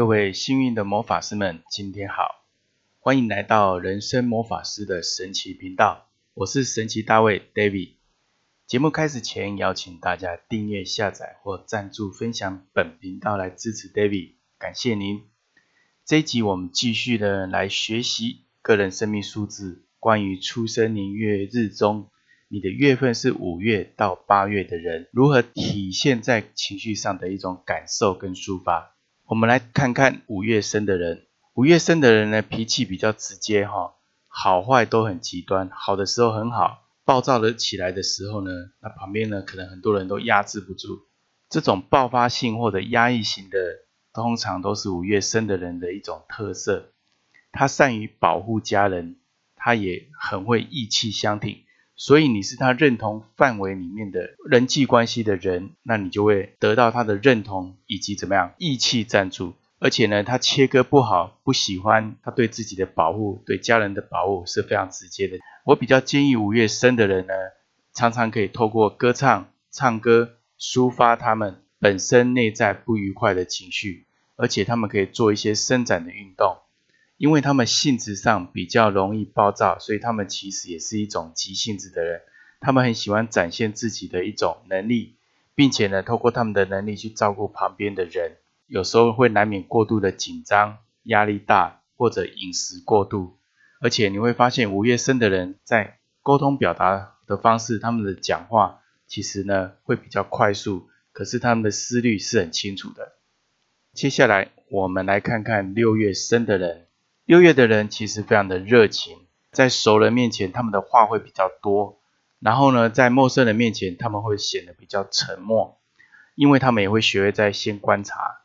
各位幸运的魔法师们，今天好，欢迎来到人生魔法师的神奇频道，我是神奇大卫 David。节目开始前，邀请大家订阅、下载或赞助分享本频道来支持 David，感谢您。这一集我们继续的来学习个人生命数字，关于出生年月日中，你的月份是五月到八月的人，如何体现在情绪上的一种感受跟抒发。我们来看看五月生的人，五月生的人呢，脾气比较直接哈，好坏都很极端，好的时候很好。暴躁的起来的时候呢，那旁边呢可能很多人都压制不住。这种爆发性或者压抑型的，通常都是五月生的人的一种特色。他善于保护家人，他也很会义气相挺。所以你是他认同范围里面的人际关系的人，那你就会得到他的认同以及怎么样义气赞助。而且呢，他切割不好，不喜欢他对自己的保护，对家人的保护是非常直接的。我比较建议五月生的人呢，常常可以透过歌唱、唱歌抒发他们本身内在不愉快的情绪，而且他们可以做一些伸展的运动，因为他们性质上比较容易暴躁，所以他们其实也是一种急性子的人。他们很喜欢展现自己的一种能力，并且呢，透过他们的能力去照顾旁边的人，有时候会难免过度的紧张、压力大或者饮食过度。而且你会发现，五月生的人在沟通表达的方式，他们的讲话其实呢会比较快速，可是他们的思虑是很清楚的。接下来我们来看看六月生的人，优越的人其实非常的热情，在熟人面前他们的话会比较多，然后呢在陌生人面前他们会显得比较沉默，因为他们也会学会在先观察。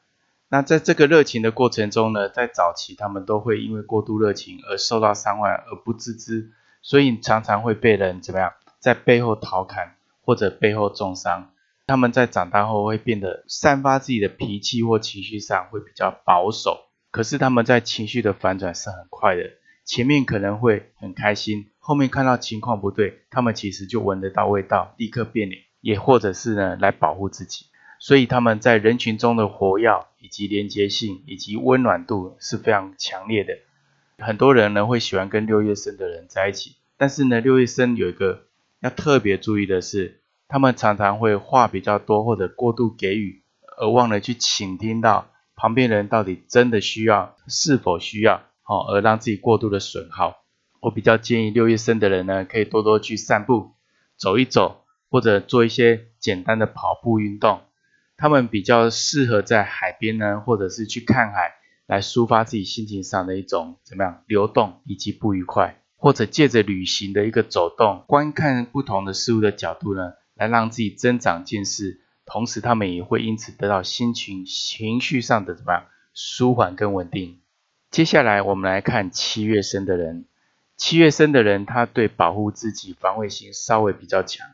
那在这个热情的过程中呢，在早期他们都会因为过度热情而受到伤害而不自知，所以常常会被人怎么样，在背后调侃或者背后重伤。他们在长大后会变得散发自己的脾气或情绪上会比较保守，可是他们在情绪的反转是很快的，前面可能会很开心，后面看到情况不对，他们其实就闻得到味道，立刻变脸，也或者是呢来保护自己。所以他们在人群中的活跃以及连接性以及温暖度是非常强烈的。很多人呢会喜欢跟六月生的人在一起，但是呢六月生有一个要特别注意的是，他们常常会话比较多或者过度给予，而忘了去倾听到旁边人到底真的需要是否需要，好而让自己过度的损耗。我比较建议六月生的人呢可以多多去散步，走一走，或者做一些简单的跑步运动。他们比较适合在海边呢，或者是去看海，来抒发自己心情上的一种怎么样流动以及不愉快，或者借着旅行的一个走动，观看不同的事物的角度呢，来让自己增长见识，同时他们也会因此得到心情情绪上的怎么样舒缓跟稳定。接下来我们来看七月生的人，七月生的人他对保护自己防卫心稍微比较强，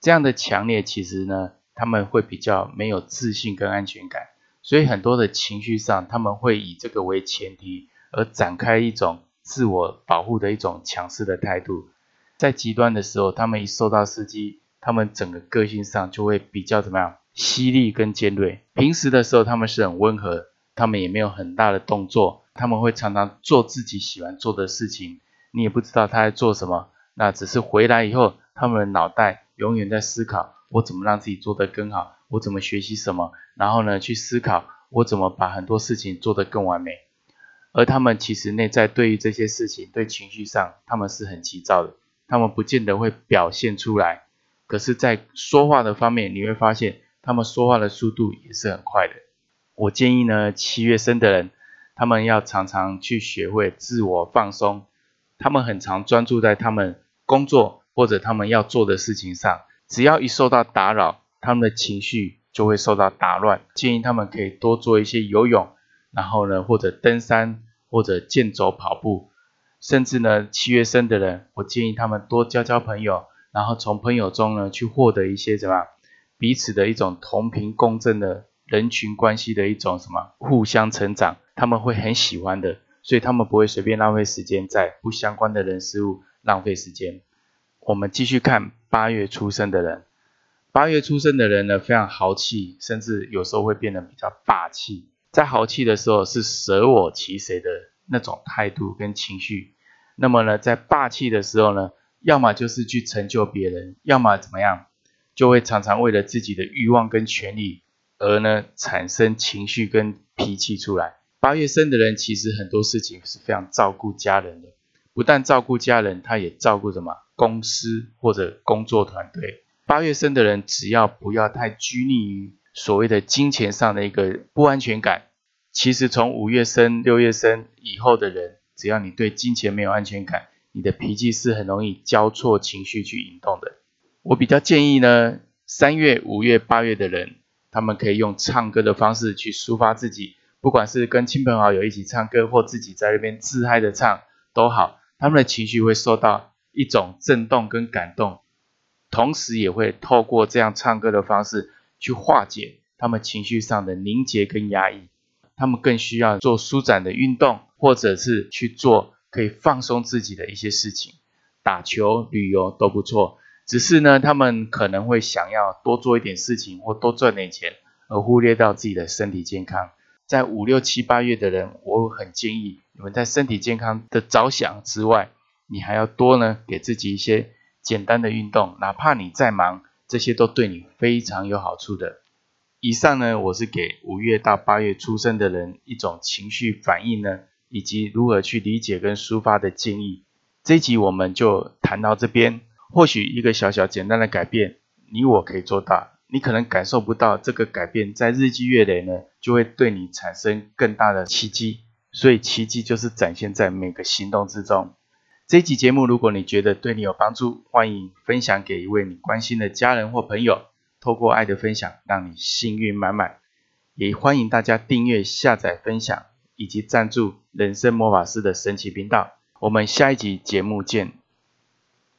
这样的强烈其实呢。他们会比较没有自信跟安全感，所以很多的情绪上，他们会以这个为前提而展开一种自我保护的一种强势的态度。在极端的时候，他们一受到刺激，他们整个个性上就会比较怎么样，犀利跟尖锐。平时的时候，他们是很温和，他们也没有很大的动作，他们会常常做自己喜欢做的事情，你也不知道他在做什么，那只是回来以后，他们的脑袋永远在思考。我怎么让自己做得更好？我怎么学习什么？然后呢，去思考我怎么把很多事情做得更完美。而他们其实内在对于这些事情，对情绪上，他们是很急躁的。他们不见得会表现出来，可是，在说话的方面，你会发现他们说话的速度也是很快的。我建议呢，七月生的人，他们要常常去学会自我放松。他们很常专注在他们工作或者他们要做的事情上。只要一受到打扰，他们的情绪就会受到打乱。建议他们可以多做一些游泳，然后呢，或者登山，或者健走、跑步，甚至呢，七月生的人，我建议他们多交交朋友，然后从朋友中呢，去获得一些什么彼此的一种同频共振的人群关系的一种什么互相成长，他们会很喜欢的，所以他们不会随便浪费时间在不相关的人事物浪费时间。我们继续看八月出生的人，八月出生的人呢，非常豪气，甚至有时候会变得比较霸气。在豪气的时候是舍我其谁的那种态度跟情绪。那么呢，在霸气的时候呢，要么就是去成就别人，要么怎么样，就会常常为了自己的欲望跟权利而呢产生情绪跟脾气出来。八月生的人其实很多事情是非常照顾家人的，不但照顾家人，他也照顾什么公司或者工作团队。八月生的人只要不要太拘泥于所谓的金钱上的一个不安全感，其实从五月生、六月生以后的人，只要你对金钱没有安全感，你的脾气是很容易交错情绪去引动的。我比较建议呢，三月、五月、八月的人，他们可以用唱歌的方式去抒发自己。不管是跟亲朋好友一起唱歌，或自己在那边自嗨的唱都好，他们的情绪会受到一种震动跟感动，同时也会透过这样唱歌的方式去化解他们情绪上的凝结跟压抑。他们更需要做舒展的运动，或者是去做可以放松自己的一些事情，打球、旅游都不错。只是呢，他们可能会想要多做一点事情，或多赚点钱，而忽略到自己的身体健康。在五六七八月的人，我很建议你们在身体健康的着想之外，你还要多呢给自己一些简单的运动，哪怕你再忙，这些都对你非常有好处的。以上呢，我是给五月到八月出生的人一种情绪反应呢，以及如何去理解跟抒发的建议。这一集我们就谈到这边，或许一个小小简单的改变，你我可以做到。你可能感受不到这个改变，在日积月累呢，就会对你产生更大的奇迹。所以奇迹就是展现在每个行动之中。这集节目，如果你觉得对你有帮助，欢迎分享给一位你关心的家人或朋友。透过爱的分享，让你幸运满满。也欢迎大家订阅、下载、分享以及赞助人生魔法师的神奇频道。我们下一集节目见。